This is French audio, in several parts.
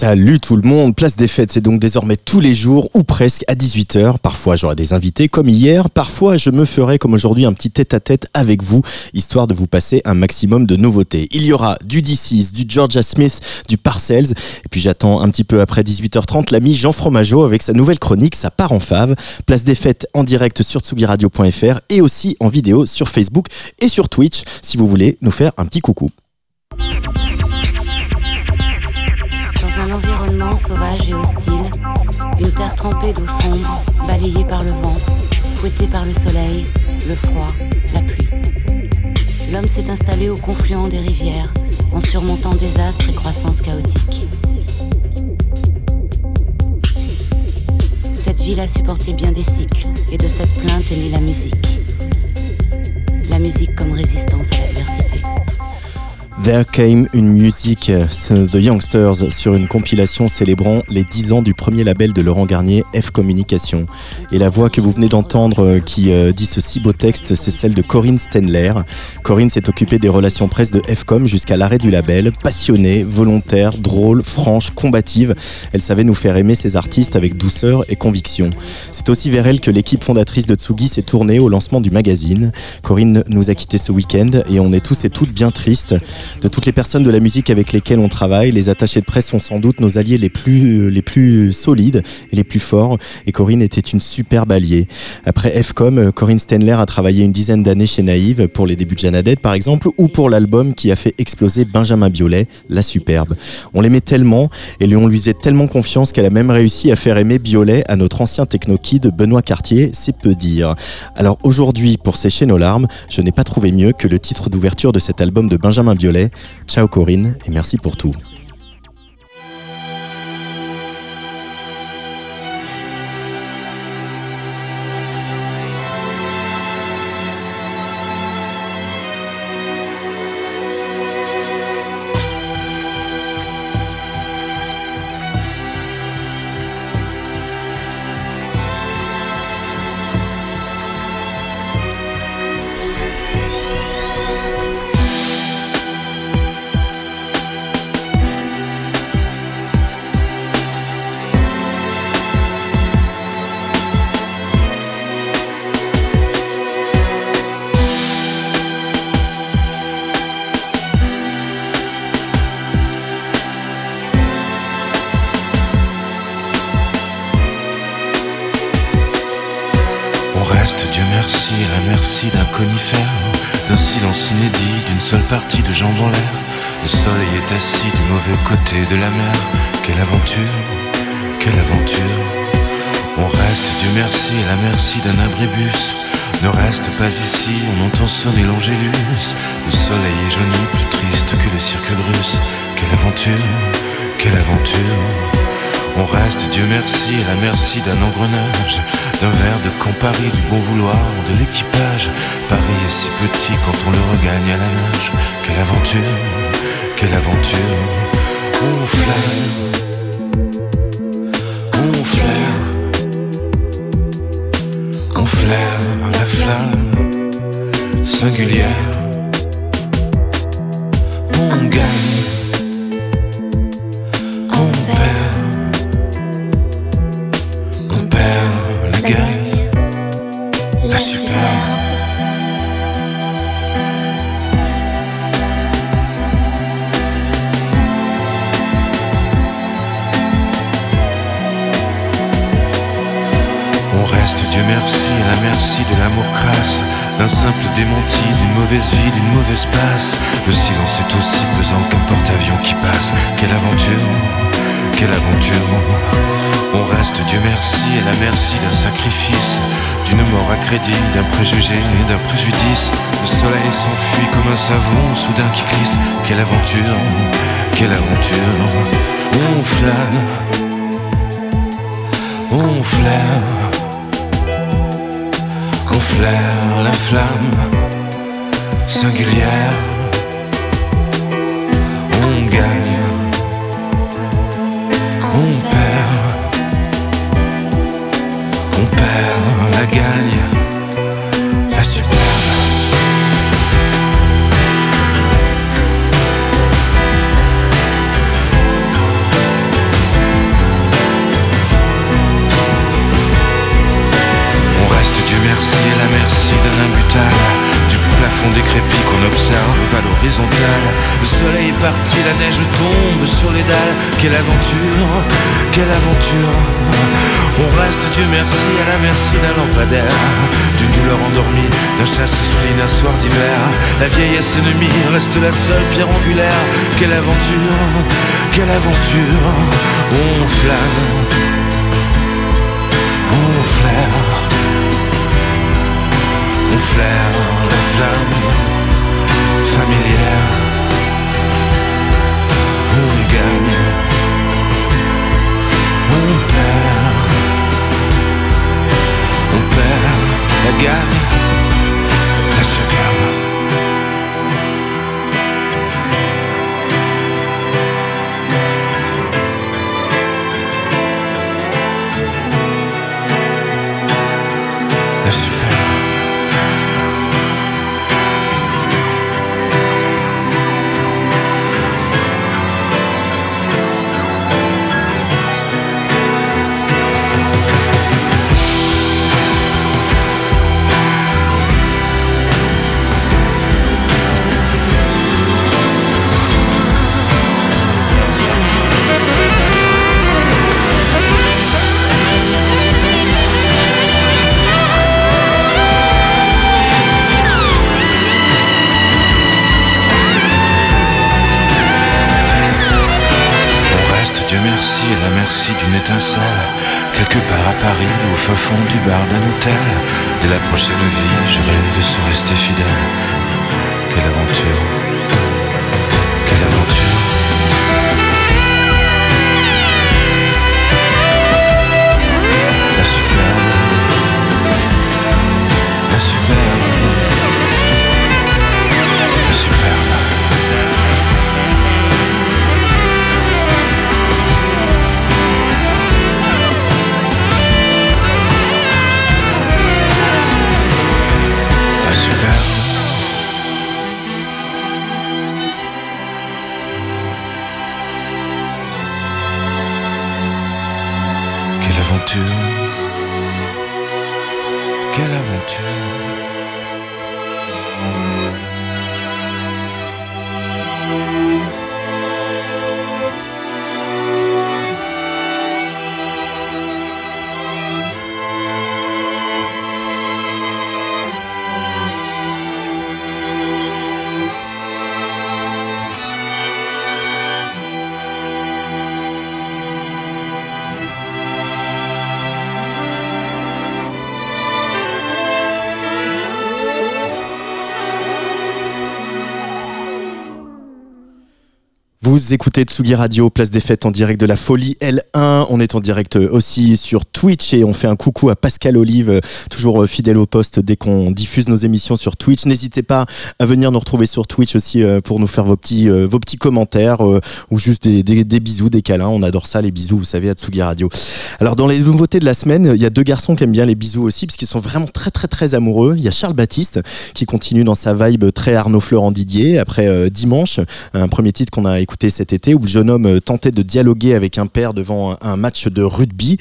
Salut tout le monde, Place des Fêtes, c'est donc désormais tous les jours ou presque à 18h. Parfois j'aurai des invités comme hier, parfois je me ferai comme aujourd'hui un petit tête-à-tête avec vous, histoire de vous passer un maximum de nouveautés. Il y aura du D6, du Georgia Smith, du Parcells, et puis j'attends un petit peu après 18h30 l'ami Jean Fromageau avec sa nouvelle chronique, sa part en fave. Place des Fêtes en direct sur tsugiradio.fr et aussi en vidéo sur Facebook et sur Twitch si vous voulez nous faire un petit coucou. Sauvage et hostile, une terre trempée d'eau sombre, balayée par le vent, fouettée par le soleil, le froid, la pluie. L'homme s'est installé au confluent des rivières, en surmontant désastres et croissance chaotique. Cette ville a supporté bien des cycles, et de cette plainte est née la musique. La musique comme résistance à l'adversité. There Came une musique, The Youngsters, sur une compilation célébrant les 10 ans du premier label de Laurent Garnier, F Communication. Et la voix que vous venez d'entendre euh, qui euh, dit ce si beau texte, c'est celle de Corinne Stenler. Corinne s'est occupée des relations presse de Fcom jusqu'à l'arrêt du label. Passionnée, volontaire, drôle, franche, combative, elle savait nous faire aimer ses artistes avec douceur et conviction. C'est aussi vers elle que l'équipe fondatrice de Tsugi s'est tournée au lancement du magazine. Corinne nous a quittés ce week-end et on est tous et toutes bien tristes. De toutes les personnes de la musique avec lesquelles on travaille, les attachés de presse sont sans doute nos alliés les plus, euh, les plus solides et les plus forts. Et Corinne était une superbe alliée. Après Fcom, euh, Corinne Stenler a travaillé une dizaine d'années chez Naïve pour les débuts de Janadette par exemple, ou pour l'album qui a fait exploser Benjamin Biolay, La Superbe. On l'aimait tellement et on lui faisait tellement confiance qu'elle a même réussi à faire aimer Biolay à notre ancien techno-kid Benoît Cartier, c'est peu dire. Alors aujourd'hui, pour sécher nos larmes, je n'ai pas trouvé mieux que le titre d'ouverture de cet album de Benjamin Biolay, Ciao Corinne et merci pour tout. Partie de jambes en l'air. Le soleil est assis du mauvais côté de la mer. Quelle aventure, quelle aventure. On reste, Dieu merci, à la merci d'un abribus. Ne reste pas ici, on entend sonner l'angélus. Le soleil est jauni, plus triste que le cirque russe. Quelle aventure, quelle aventure. On reste, Dieu merci, à la merci d'un engrenage, d'un verre de Campari, du bon vouloir de l'équipage. Paris est si petit quand on le regagne à la nage. Quelle aventure, quelle aventure. On flaire, on flaire, on flaire la flamme singulière. On gagne, la superbe. On reste, Dieu merci, à la merci de l'amour crasse, d'un simple démenti, d'une mauvaise vie, d'une mauvaise passe. Le silence est aussi pesant qu'un porte-avions qui passe. Quelle aventure, quelle aventure. On reste, Dieu merci, et la merci d'un sacrifice, d'une mort à crédit, d'un préjugé d'un préjudice. Le soleil s'enfuit comme un savon soudain qui glisse. Quelle aventure, quelle aventure. On flâne, on flaire, on flaire la flamme singulière. On gagne, on perd. Gagne, la superbe. Qu'on observe à l'horizontale. Le soleil est parti, la neige tombe sur les dalles. Quelle aventure, quelle aventure. On reste, Dieu merci, à la merci d'un lampadaire. D'une douleur endormie, d'un chasse-esprit, d'un soir d'hiver. La vieillesse ennemie reste la seule pierre angulaire. Quelle aventure, quelle aventure. On flâne, on flaire on flaire la flamme familière. On gagne, on perd, on perd la gagne, la superbe. Merci, d'une étincelle. Quelque part à Paris, au fin fond du bar d'un hôtel. Dès la prochaine vie, je rêve de se rester fidèle. Quelle aventure, quelle aventure. Vous écoutez Tsugi Radio, place des fêtes en direct de la folie L1. On est en direct aussi sur Twitch et on fait un coucou à Pascal Olive, toujours fidèle au poste dès qu'on diffuse nos émissions sur Twitch. N'hésitez pas à venir nous retrouver sur Twitch aussi euh, pour nous faire vos petits, euh, vos petits commentaires euh, ou juste des, des, bisous, des câlins. On adore ça, les bisous, vous savez, à Tsugi Radio. Alors, dans les nouveautés de la semaine, il y a deux garçons qui aiment bien les bisous aussi parce qu'ils sont vraiment très, très, très amoureux. Il y a Charles Baptiste qui continue dans sa vibe très Arnaud Florent Didier après euh, Dimanche, un premier titre qu'on a écouté cet été où le jeune homme euh, tentait de dialoguer avec un père devant un, match de rugby.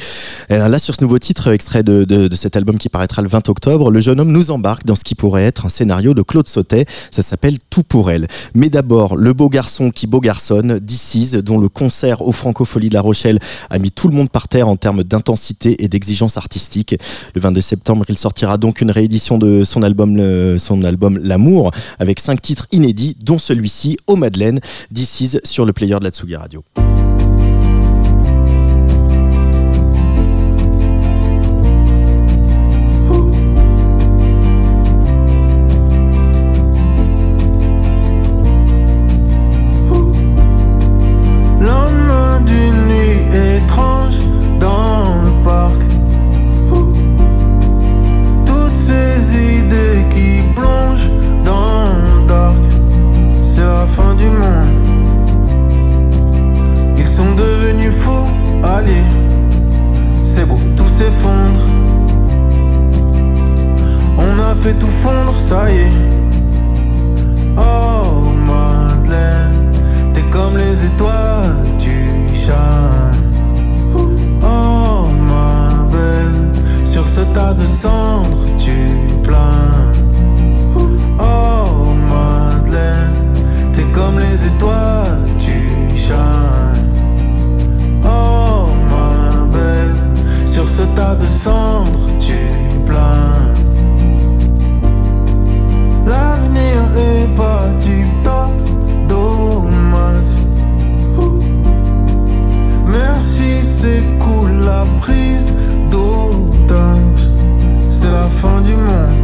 Là, sur ce nouveau titre, extrait de, de, cet album qui paraîtra le 20 octobre, le jeune homme nous embarque dans ce qui pourrait être un scénario de Claude Sautet. Ça s'appelle Tout pour elle. Mais d'abord, le beau garçon qui beau garçonne, DC's, dont le concert au Francofolie de La Rochelle a mis tout le monde par terre en termes d'intensité et d'exigence artistique. Le 22 septembre, il sortira donc une réédition de son album, son album L'amour, avec cinq titres inédits, dont celui-ci, Au Madeleine, DC's sur le player de la Tsugi Radio. La prise d'otage. C'est la fin du monde.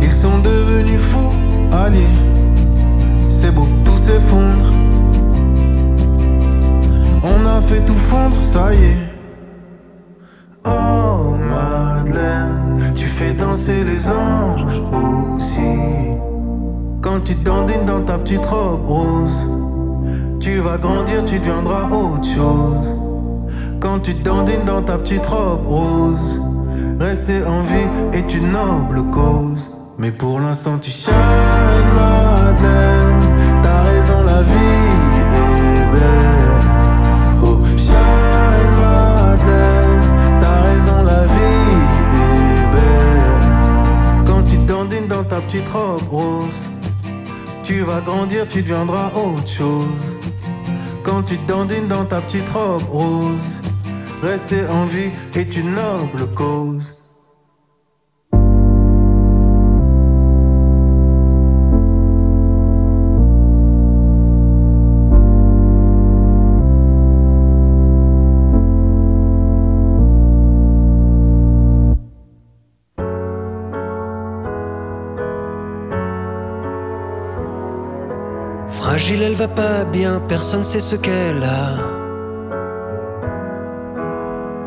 Ils sont devenus fous, alliés. C'est beau, tout s'effondre. On a fait tout fondre, ça y est. Oh Madeleine, tu fais danser les anges aussi. Quand tu dandines dans ta petite robe rose, tu vas grandir, tu deviendras autre chose. Quand tu dandines dans ta petite robe rose, rester en vie est une noble cause. Mais pour l'instant, tu shines, Madeleine. T'as raison, la vie est belle. Oh, shine, Madeleine. T'as raison, la vie est. Quand tu dandines dans ta petite robe rose, tu vas grandir, tu deviendras autre chose. Quand tu dandines dans ta petite robe rose, rester en vie est une noble cause. Fragile, elle va pas bien, personne sait ce qu'elle a.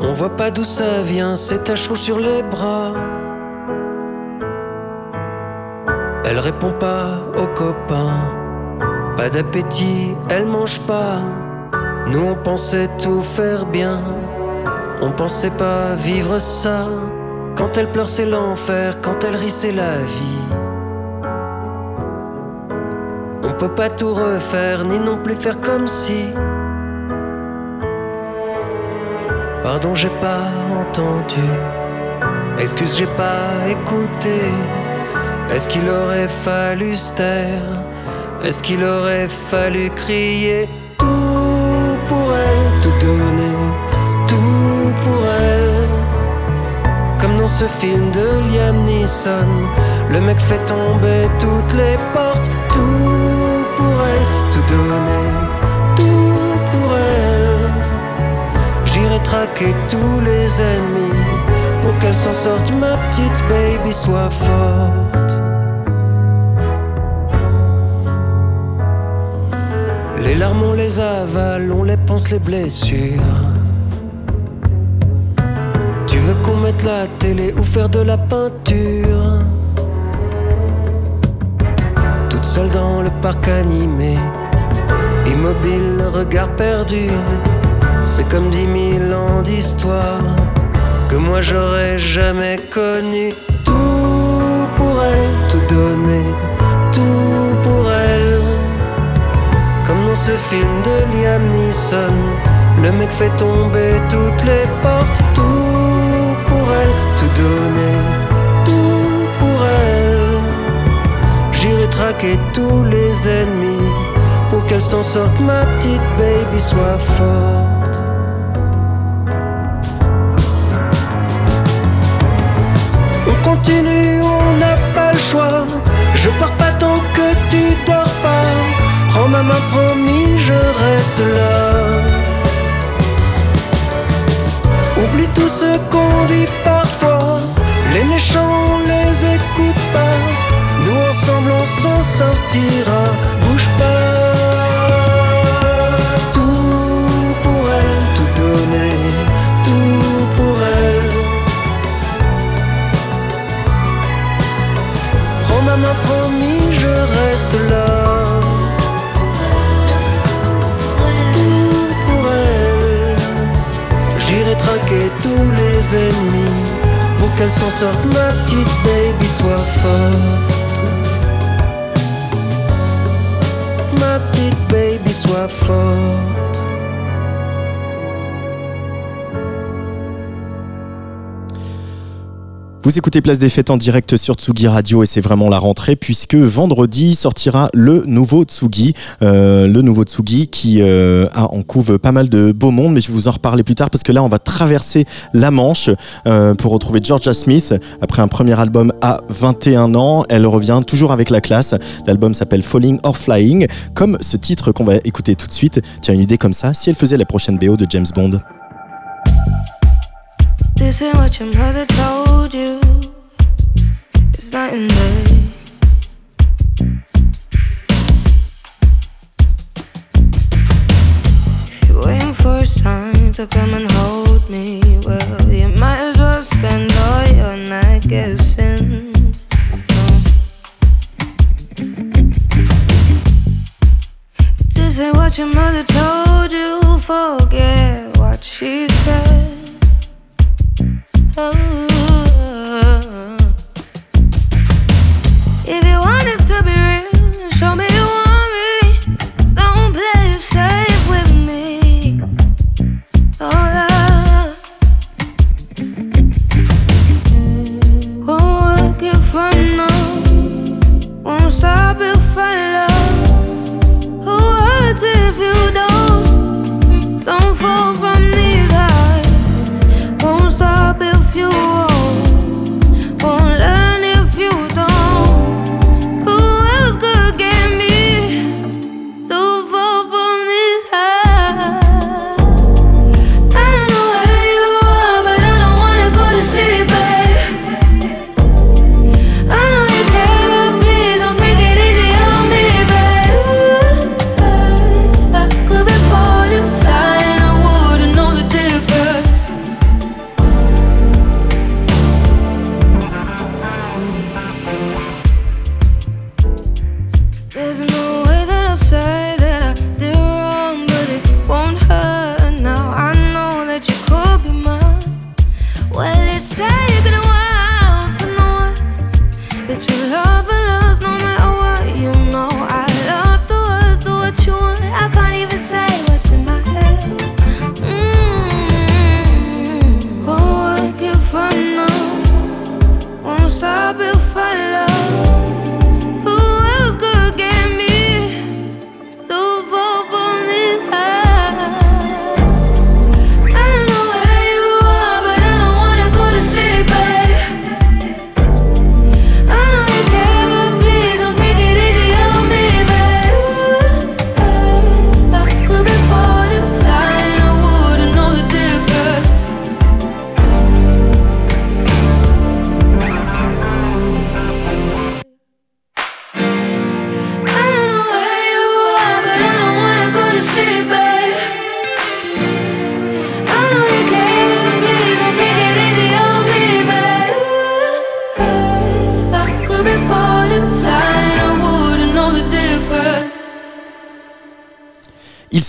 On voit pas d'où ça vient, c'est taches rouges sur les bras. Elle répond pas aux copains, pas d'appétit, elle mange pas. Nous on pensait tout faire bien, on pensait pas vivre ça. Quand elle pleure c'est l'enfer, quand elle rit c'est la vie. On peut pas tout refaire, ni non plus faire comme si. Pardon, j'ai pas entendu. Excuse, j'ai pas écouté. Est-ce qu'il aurait fallu se taire? Est-ce qu'il aurait fallu crier tout pour elle, tout donner, tout pour elle. Comme dans ce film de Liam Neeson, le mec fait tomber toutes les portes, tout pour elle, tout donner, Traquer tous les ennemis pour qu'elle s'en sorte, ma petite baby soit forte. Les larmes on les avale, on les pense les blessures. Tu veux qu'on mette la télé ou faire de la peinture? Toute seule dans le parc animé, immobile, le regard perdu. C'est comme dix mille ans d'histoire que moi j'aurais jamais connu. Tout pour elle, tout donner, tout pour elle. Comme dans ce film de Liam Neeson, le mec fait tomber toutes les portes. Tout pour elle, tout donner, tout pour elle. J'irai traquer tous les ennemis pour qu'elle s'en sorte, ma petite baby soit forte. Ma promis, je reste là. Oublie tout ce qu'on dit parfois. Les méchants, on les écoute pas. Nous ensemble, on s'en sortira. Bouge pas. Tout pour elle, tout donner, tout pour elle. Prends ma promis, je reste là. Ennemis pour qu'elle s'en sorte, ma petite baby sois forte. Ma petite baby, sois forte. Vous écoutez Place des Fêtes en direct sur Tsugi Radio et c'est vraiment la rentrée puisque vendredi sortira le nouveau Tsugi, euh, le nouveau Tsugi qui euh, en couve pas mal de beau monde, mais je vais vous en reparler plus tard parce que là on va traverser la Manche euh, pour retrouver Georgia Smith après un premier album à 21 ans. Elle revient toujours avec la classe. L'album s'appelle Falling or Flying, comme ce titre qu'on va écouter tout de suite. Tiens une idée comme ça, si elle faisait la prochaine BO de James Bond. This ain't what your mother told you. It's night and day. If you're waiting for a sign to come and hold me, well, you might as well spend all your night guessing. This ain't what your mother told you. Forget what she said. Oh.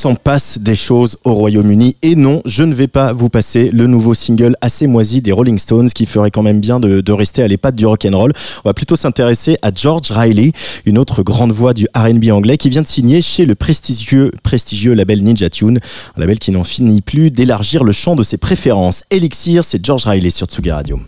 S'en passe des choses au Royaume-Uni et non, je ne vais pas vous passer le nouveau single assez moisi des Rolling Stones qui ferait quand même bien de, rester à l'épate du rock'n'roll. On va plutôt s'intéresser à George Riley, une autre grande voix du R&B anglais qui vient de signer chez le prestigieux, prestigieux label Ninja Tune, un label qui n'en finit plus d'élargir le champ de ses préférences. Elixir, c'est George Riley sur Tsugi Radio.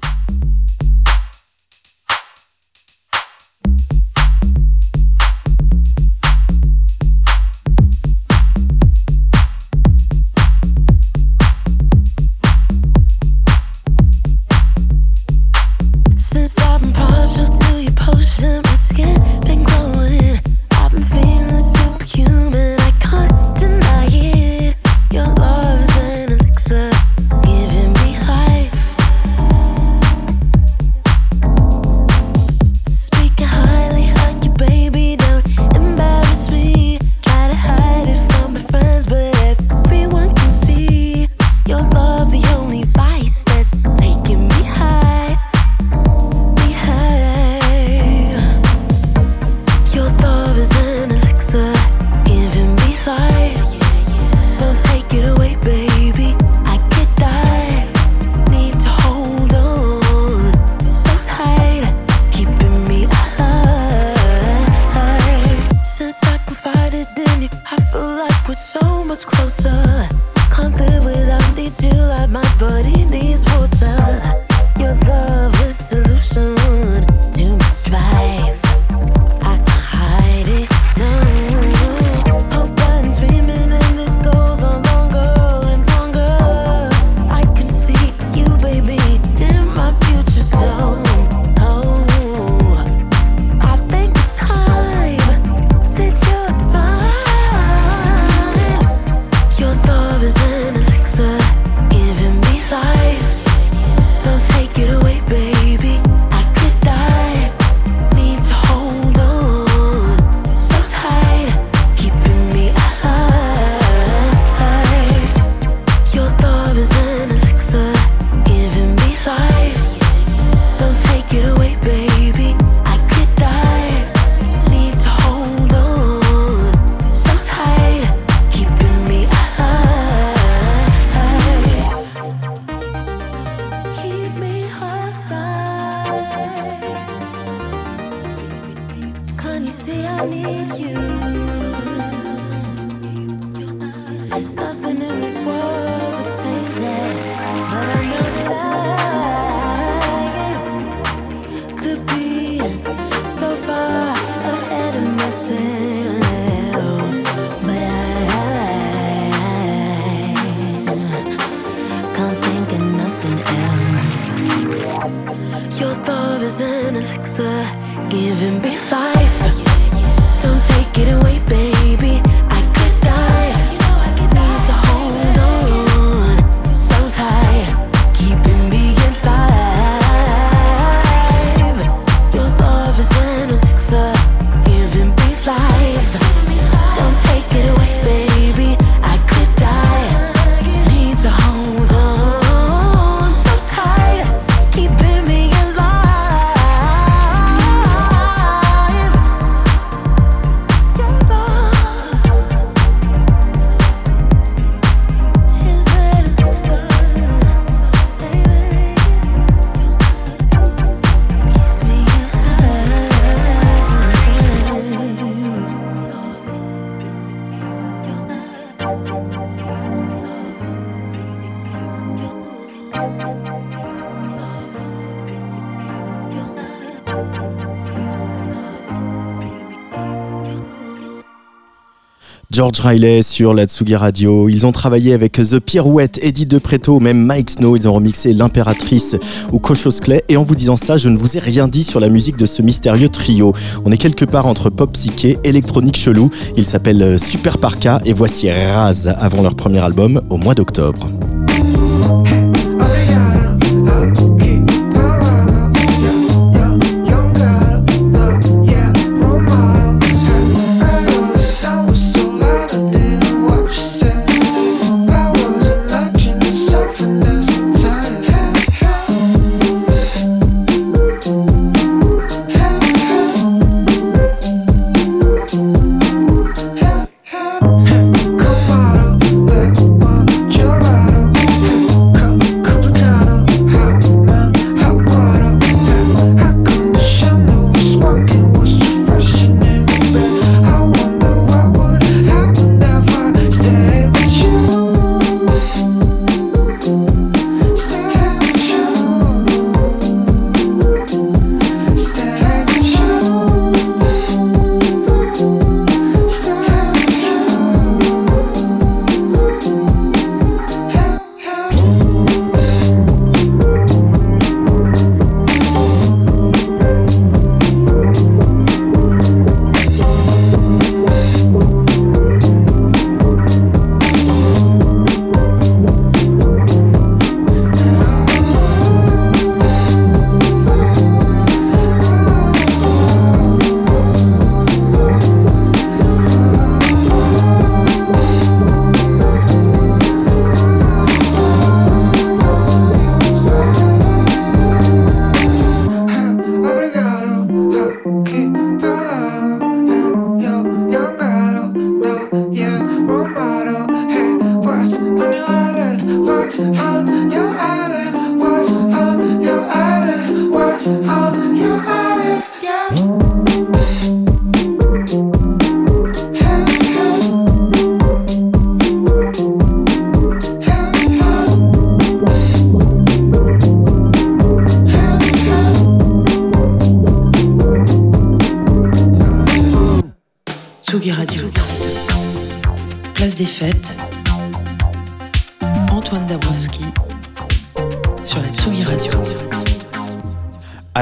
George Riley sur la Tsugi Radio. Ils ont travaillé avec The Pirouette, Eddie De Preto, même Mike Snow. Ils ont remixé L'Impératrice ou Cochos Clay. Et en vous disant ça, je ne vous ai rien dit sur la musique de ce mystérieux trio. On est quelque part entre pop psyché, électronique chelou. Ils s'appellent Super Parka et voici Raz avant leur premier album au mois d'octobre.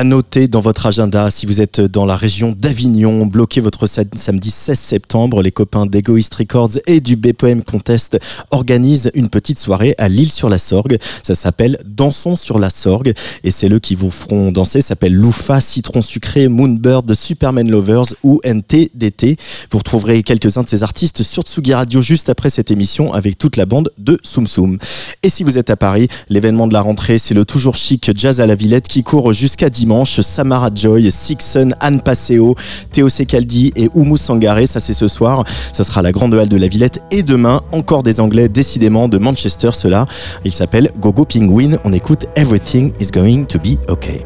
À dans votre agenda, si vous êtes dans la région d'Avignon, bloquez votre sa- samedi 16 septembre. Les copains d'Egoist Records et du BPM Contest organisent une petite soirée à Lille-sur-la-Sorgue. Ça s'appelle Dansons sur la Sorgue et c'est eux qui vous feront danser. Ça s'appelle Loufa, Citron Sucré, Moonbird, Superman Lovers ou NTDT. Vous retrouverez quelques-uns de ces artistes sur Tsugi Radio juste après cette émission avec toute la bande de Soum Soum. Et si vous êtes à Paris, l'événement de la rentrée, c'est le toujours chic Jazz à la Villette qui court jusqu'à dimanche. Samara Joy, Sixon, Anne Passeo, Théo Secaldi et Oumu Sangaré, ça c'est ce soir. Ça sera la grande halle de la Villette. Et demain, encore des Anglais décidément de Manchester, cela. Il s'appelle Gogo Penguin. On écoute Everything is going to be okay.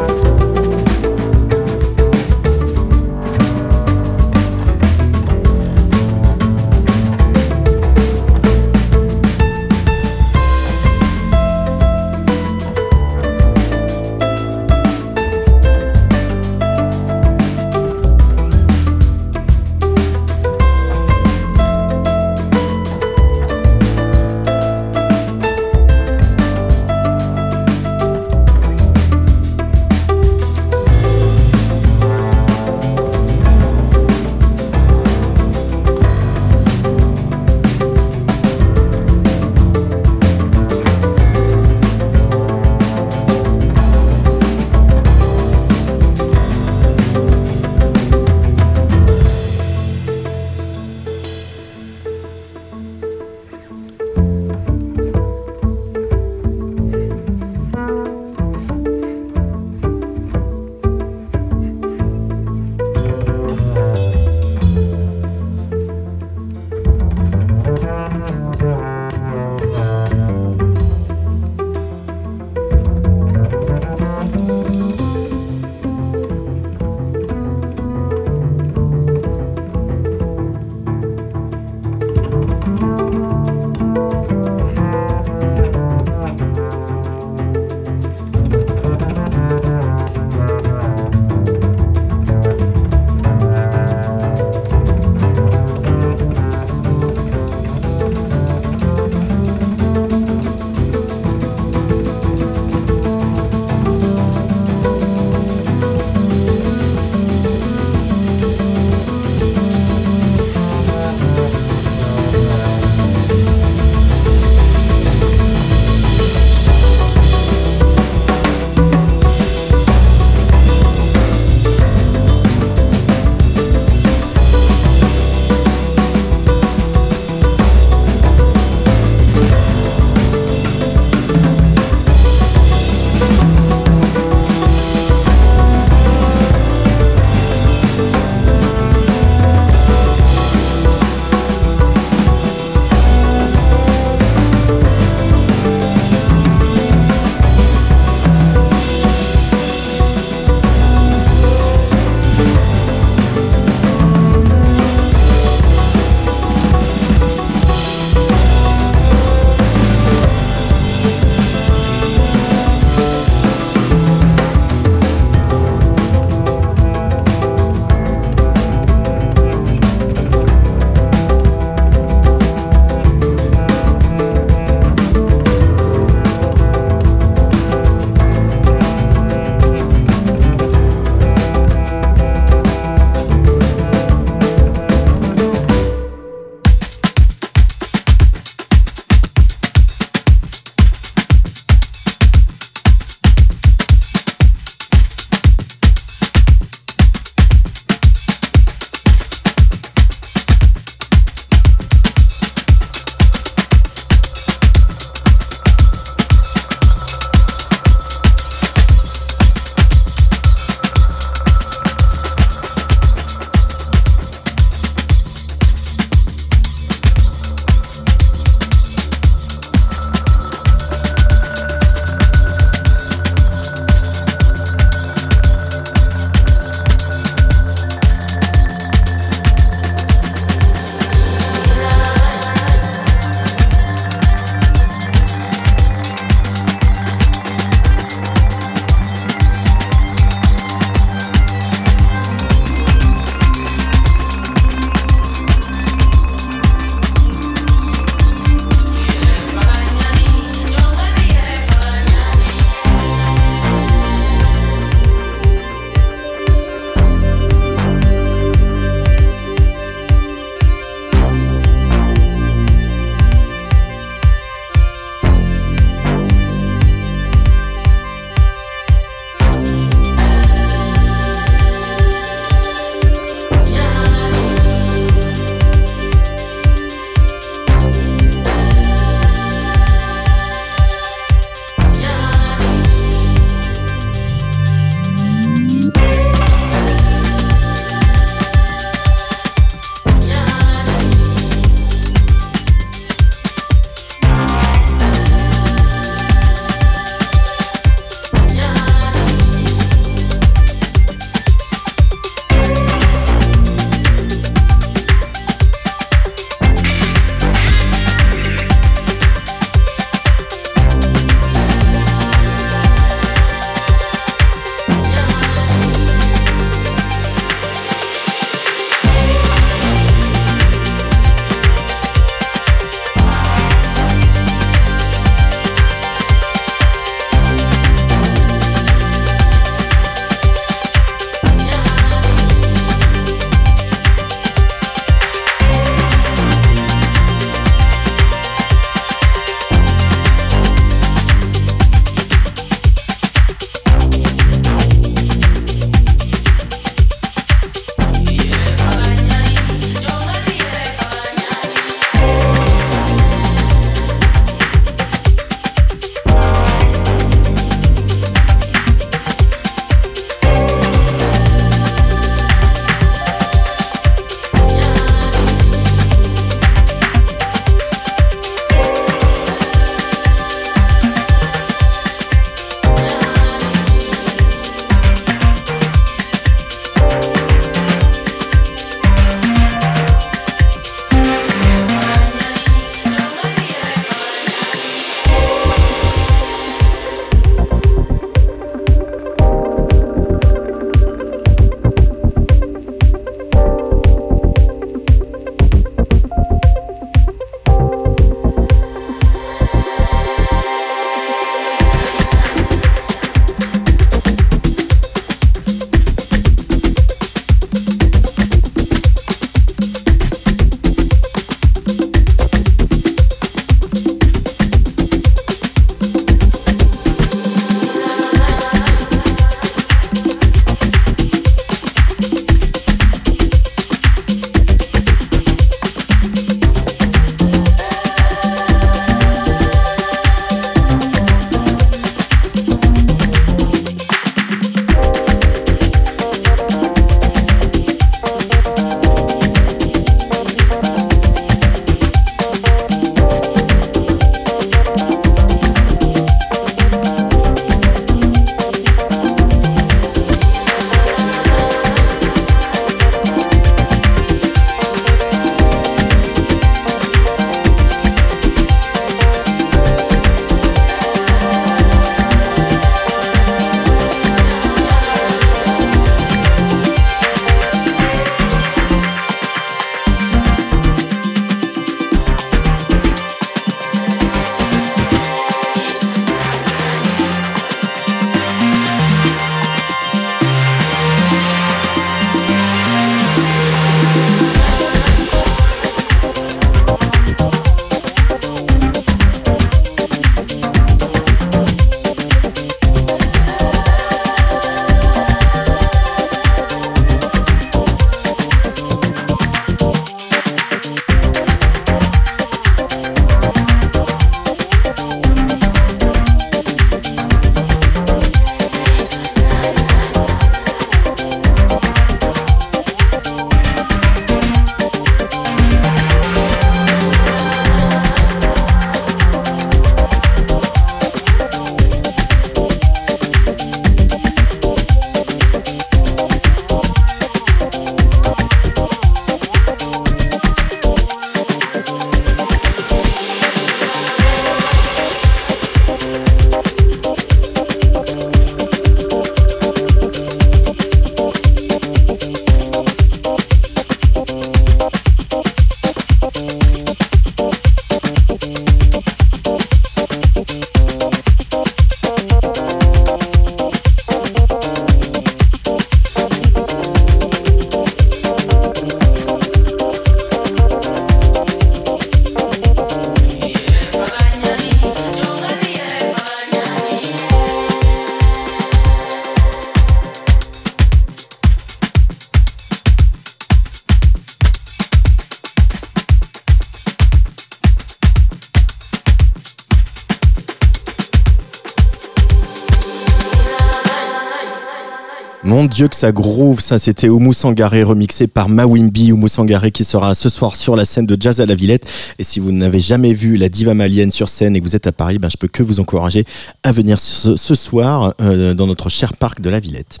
Dieu que ça groove, ça c'était Oumou Sangaré remixé par Mawimbi, Oumou Sangaré qui sera ce soir sur la scène de Jazz à la Villette. Et si vous n'avez jamais vu la diva malienne sur scène et que vous êtes à Paris, ben, je peux que vous encourager à venir ce, soir euh, dans notre cher parc de la Villette.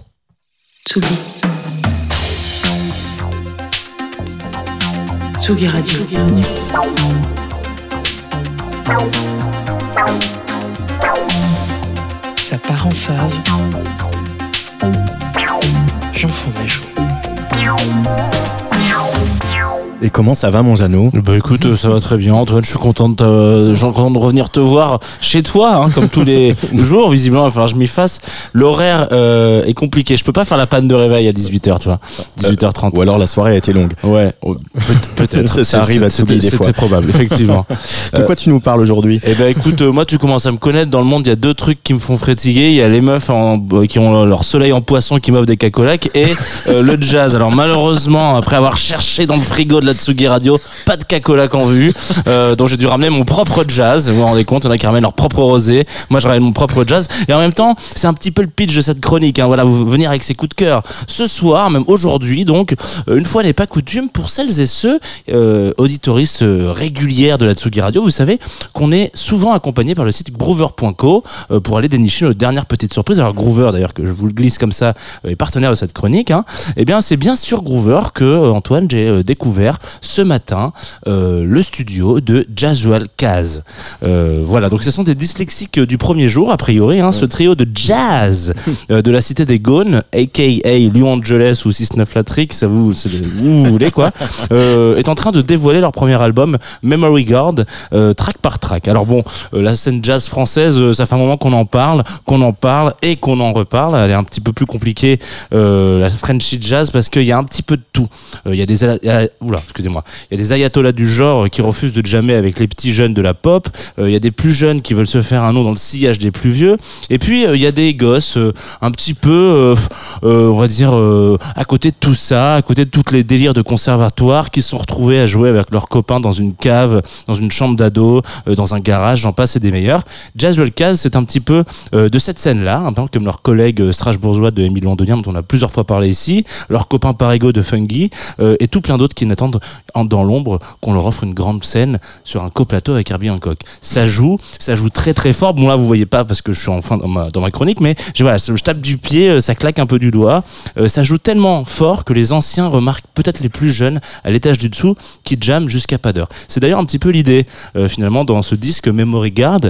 Tsugi. Tsugi Radio. Ça part en fave. Ma joue. Et comment ça va mon Jeannot? Bah écoute, euh, ça va très bien. Antoine, je suis content de, suis content de revenir te voir chez toi, hein, comme tous les jours. Visiblement, il va falloir que je m'y fasse. L'horaire euh, est compliqué. Je peux pas faire la panne de réveil à 18h, tu vois. 18h30. Ou alors la soirée a été longue. Ouais, oh, peut- peut-être. Ça, ça arrive à Tsugi des c'est- fois. C'est probable, effectivement. De quoi tu nous parles aujourd'hui? Eh ben écoute, euh, moi tu commences à me connaître dans le monde. Il y a deux trucs qui me font frétiller. Il y a les meufs en- euh, qui ont leur soleil en poisson qui m'offrent des cacolacs et le jazz. Alors malheureusement, après avoir cherché dans le frigo de la Tsugi Radio, pas de cacolac en vue. Euh, donc j'ai dû ramener mon propre jazz. Vous vous rendez compte, il y en a qui ramènent leur propre rosé. Moi je ramène mon propre jazz. Et en même temps, c'est un petit peu le pitch de cette chronique. Hein. Voilà, vous venir avec ses coups de cœur. Ce soir, même aujourd'hui, donc euh, une fois n'est pas coutume, pour celles et ceux euh, auditoristes euh, régulières de la Tsugi Radio, vous savez qu'on est souvent accompagné par le site groover.co euh, pour aller dénicher nos dernières petites surprises. Alors Groover, d'ailleurs, que je vous le glisse comme ça, est partenaire de cette chronique. Hein. Eh bien, c'est bien sur Groover que Antoine j'ai découvert ce matin euh, le studio de Jazzwell Kaz. Euh, voilà, donc ce sont des dyslexiques du premier jour, a priori. Hein, Ce trio de jazz euh, de la cité des Gaunes, aka Lyon Angeles ou 69 Latrick, ça vous, vous voulez quoi, est en train de dévoiler leur premier album Memory Guard, track par track. Alors bon, la scène jazz française, ça fait un moment qu'on en parle, qu'on en parle et qu'on en reparle. Elle est un petit peu plus compliquée, la Frenchy jazz, parce qu'il y a un petit peu de tout. Il y a des, oula, excusez-moi, il y a des ayatollahs du genre qui refusent de jammer avec les petits jeunes de la pop. Euh, Il y a des plus jeunes qui veulent se faire un nom dans le sillage des plus vieux. Et puis euh, il y a des gosses euh, un petit peu, on va dire, à côté de tout ça, à côté de tous les délires de conservatoire, qui se sont retrouvés à jouer avec leurs copains dans une cave, dans une chambre d'ado, dans un garage, j'en passe et des meilleurs. Jazzwell Caz, c'est un petit peu de cette scène-là, un peu comme leurs collègues strasbourgeois de Émile Londonien, dont on a plusieurs fois parlé ici, leurs copains Parigo de Fungi, et tout plein d'autres qui n'attendent en- dans l'ombre qu'on leur offre une grande scène sur un coplateau avec Herbie Hancock. Ça joue, ça joue très très fort. Bon là vous voyez pas parce que je suis en fin dans ma, dans ma chronique, mais je, voilà, je tape du pied, euh, ça claque un peu du doigt. Euh, ça joue tellement fort que les anciens remarquent peut-être les plus jeunes à l'étage du dessous qui jamment jusqu'à pas d'heure. C'est d'ailleurs un petit peu l'idée euh, finalement dans ce disque Memory Guard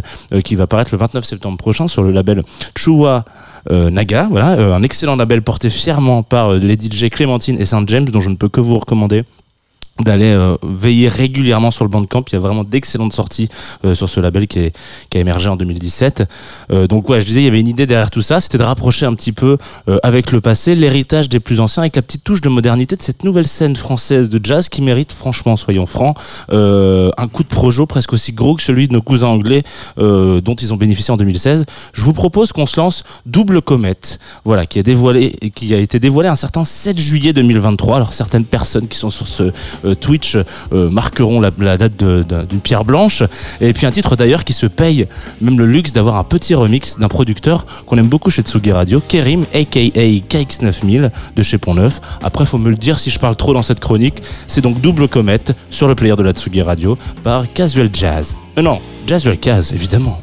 qui va paraître le 29 septembre prochain sur le label Chua Naga, voilà, un excellent label porté fièrement par les DJ Clémentine et Saint James dont je ne peux que vous recommander d'aller euh, veiller régulièrement sur le Bandcamp. Il y a vraiment d'excellentes sorties euh, sur ce label qui, a émergé en 2017. Euh, donc ouais, je disais, il y avait une idée derrière tout ça, c'était de rapprocher un petit peu avec le passé, l'héritage des plus anciens, avec la petite touche de modernité de cette nouvelle scène française de jazz qui mérite, franchement, soyons francs, un coup de projo presque aussi gros que celui de nos cousins anglais dont ils ont bénéficié en 2016. Je vous propose qu'on se lance Double Comète, voilà, qui, est dévoilé, qui a été dévoilé un certain 7 juillet 2023. Alors certaines personnes qui sont sur ce euh, Twitch euh, marqueront la, date d'une pierre blanche. Et puis un titre d'ailleurs qui se paye même le luxe d'avoir un petit remix d'un producteur qu'on aime beaucoup chez Tsugi Radio, Kerim, aka KX9000 de chez Pont Neuf. Après, faut me le dire si je parle trop dans cette chronique. C'est donc Double Comète sur le player de la Tsugi Radio par Casual Jazz. Euh, non, Jazzual Caz, évidemment.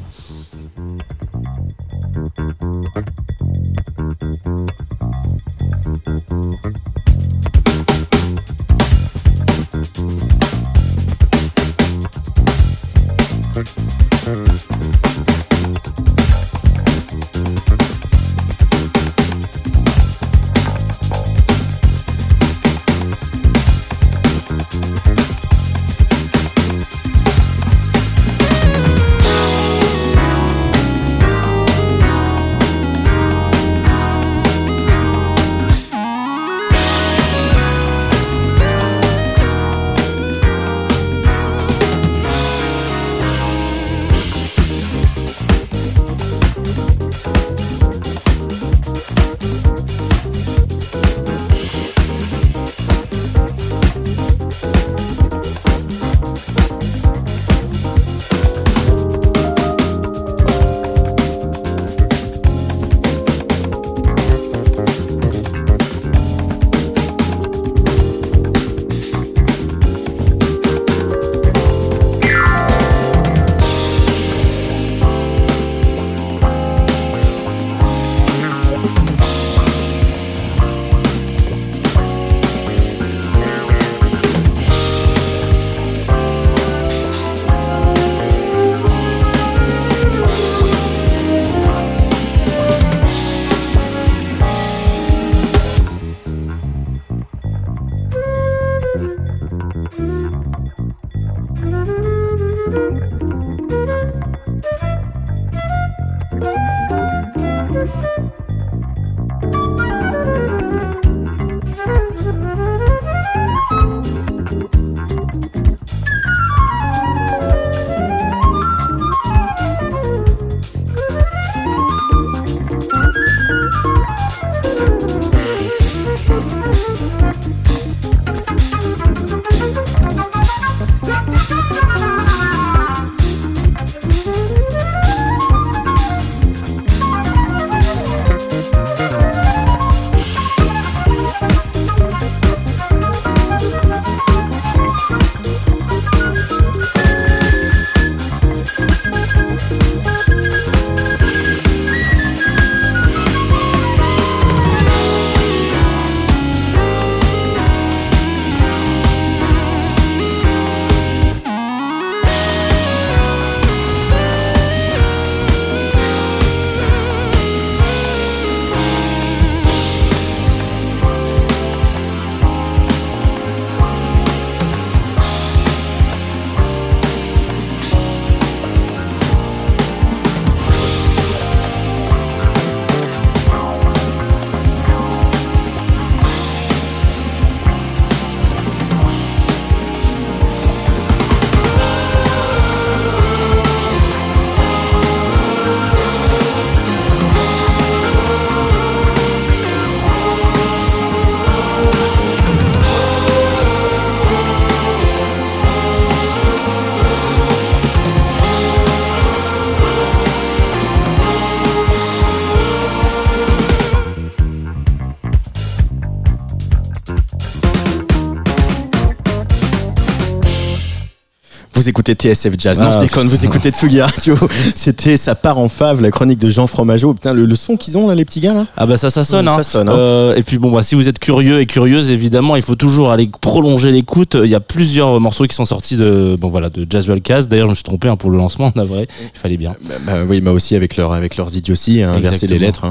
Vous écoutez TSF Jazz. Non, Ah, je déconne, vous écoutez Tsugi Radio. C'était Ça part en fave, la chronique de Jean Fromageau. Putain, le, le son qu'ils ont là, les petits gars là Ah bah ça, ça sonne. Hein. sonne, hein. Euh, et puis bon, bah, si vous êtes curieux et curieuse, évidemment, il faut toujours aller prolonger l'écoute. Il y a plusieurs morceaux qui sont sortis de, bon voilà, de Jazzwell Cast. D'ailleurs, je me suis trompé hein, pour le lancement, en vrai. Il fallait bien. bah, bah oui, mais aussi avec, leur, avec leurs idioties, inverser les lettres.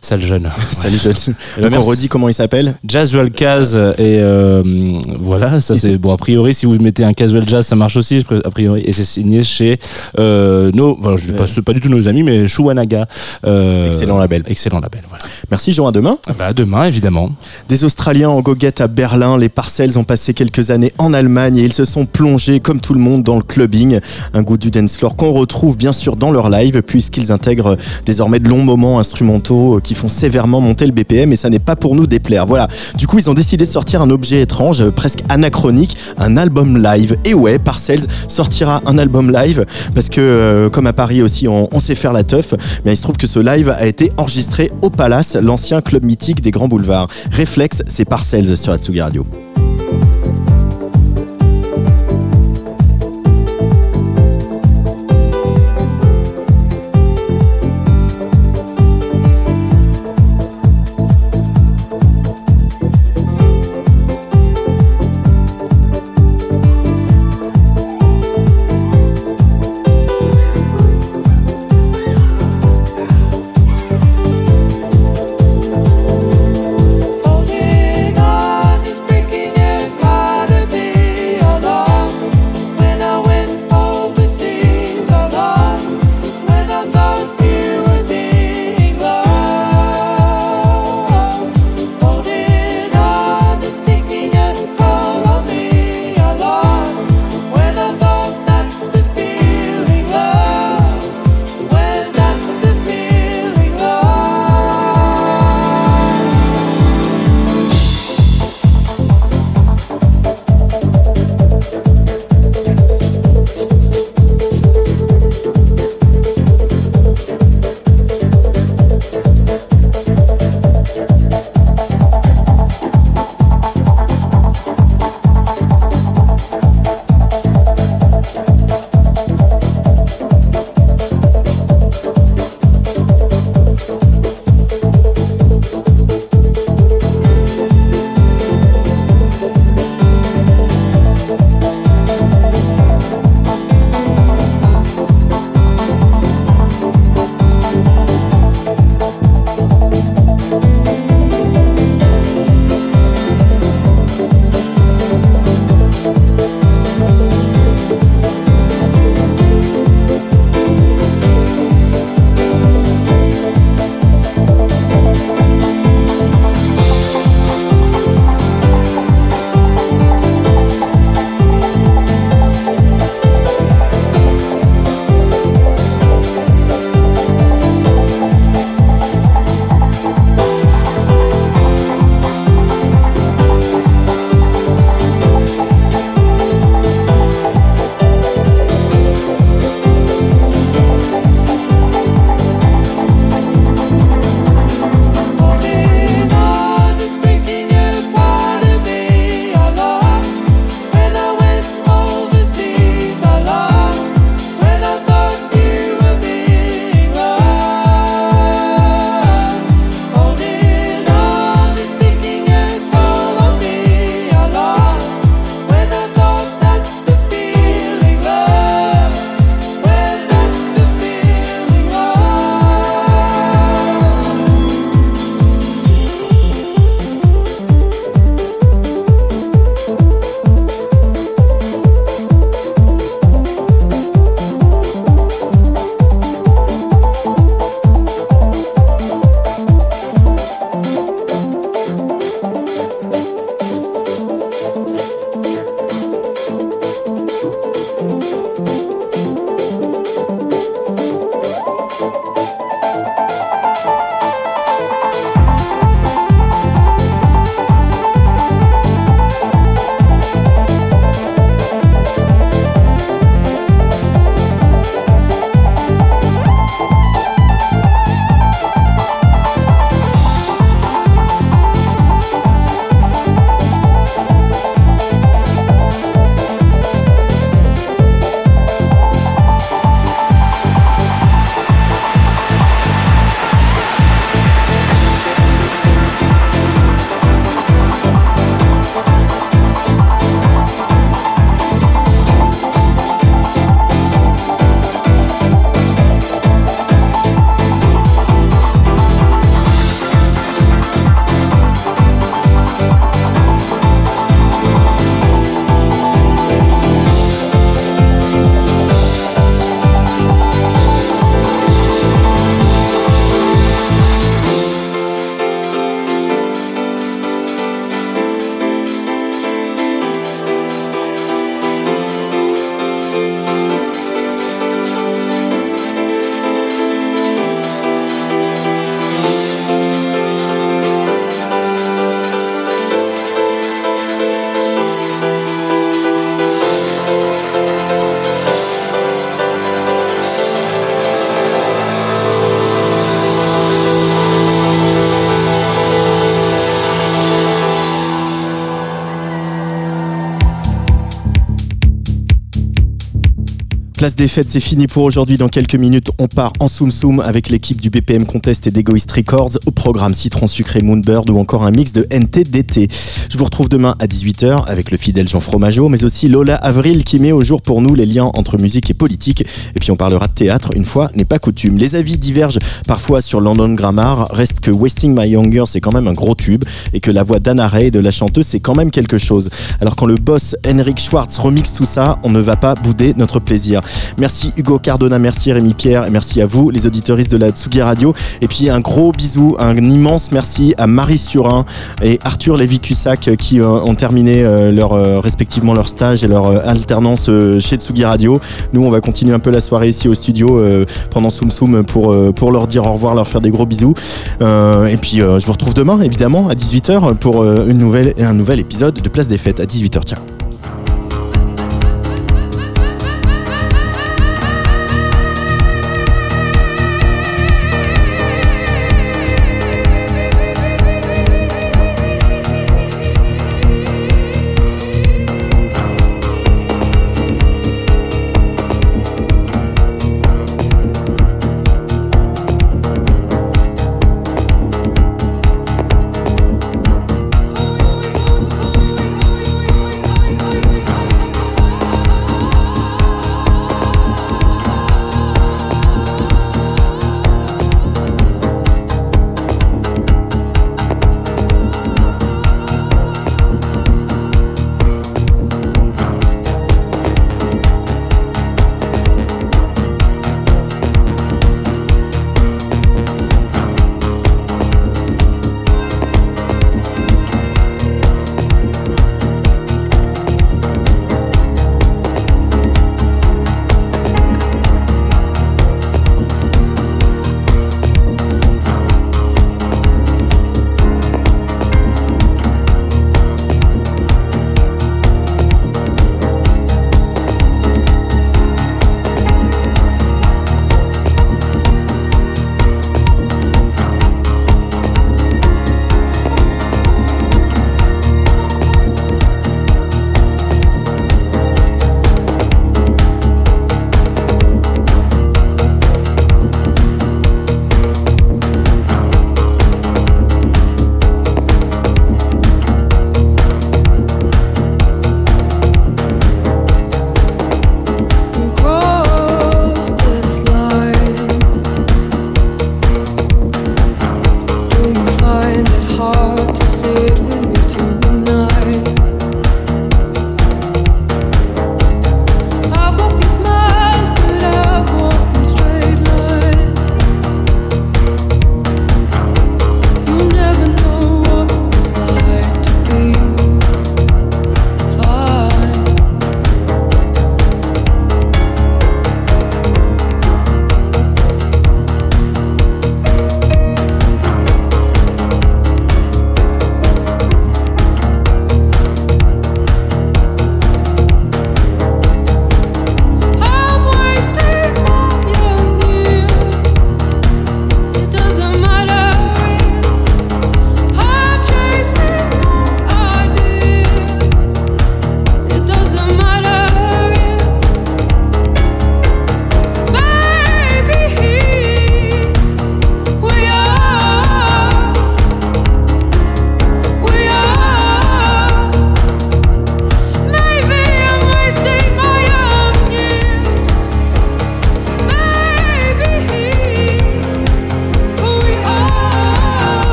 Sale jeune. Salut jeune. Donc on redit comment il s'appelle Jazzwell Caz et euh, voilà, ça c'est bon. A priori, si vous mettez un casual jazz, ça marche aussi. A priori, et c'est signé chez euh, nos, enfin, je pas, c'est pas du tout nos amis, mais Shuanaga. Euh, Excellent label. Excellent label. Voilà. Merci Jean, à demain. Ah bah, à demain, évidemment. Des Australiens en goguette à Berlin, les Parcells ont passé quelques années en Allemagne et ils se sont plongés comme tout le monde dans le clubbing, un goût du dance floor qu'on retrouve bien sûr dans leur live puisqu'ils intègrent désormais de longs moments instrumentaux qui font sévèrement monter le BPM et ça n'est pas pour nous déplaire. Voilà. Du coup, ils ont décidé de sortir un objet étrange, euh, presque anachronique, un album live. Et ouais, Parcells sortira un album live parce que euh, comme à Paris aussi, on, sait faire la teuf, mais il se trouve que ce live a été enregistré au Palace, l'ancien club mythique des grands boulevards. Réflexe, c'est Parcells sur Atsugi Radio. C'est fini pour aujourd'hui. Dans quelques minutes, on part en Soum Soum avec l'équipe du BPM Contest et d'Egoist Records au programme Citron Sucré Moonbird ou encore un mix de NTDT. Vous retrouve demain à 18h avec le fidèle Jean Fromageau, mais aussi Lola Avril qui met au jour pour nous les liens entre musique et politique. Et puis on parlera de théâtre, une fois n'est pas coutume. Les avis divergent parfois sur London Grammar. Reste que Wasting My Younger, c'est quand même un gros tube et que la voix d'Anna Ray de la chanteuse, c'est quand même quelque chose. Alors quand le boss Henrik Schwartz remixe tout ça, on ne va pas bouder notre plaisir. Merci Hugo Cardona, merci Rémi Pierre, et merci à vous, les auditeuristes de la Tsugi Radio. Et puis un gros bisou, un immense merci à Marie Surin et Arthur Lévy-Cussac qui euh, ont terminé euh, euh, respectivement leur stage et leur euh, alternance euh, chez Tsugi Radio. Nous, on va continuer un peu la soirée ici au studio euh, pendant Soum Soum pour, euh, pour leur dire au revoir, leur faire des gros bisous. Euh, et puis, euh, je vous retrouve demain, évidemment, à 18h pour euh, une nouvelle, un nouvel épisode de Place des Fêtes à 18h. Ciao.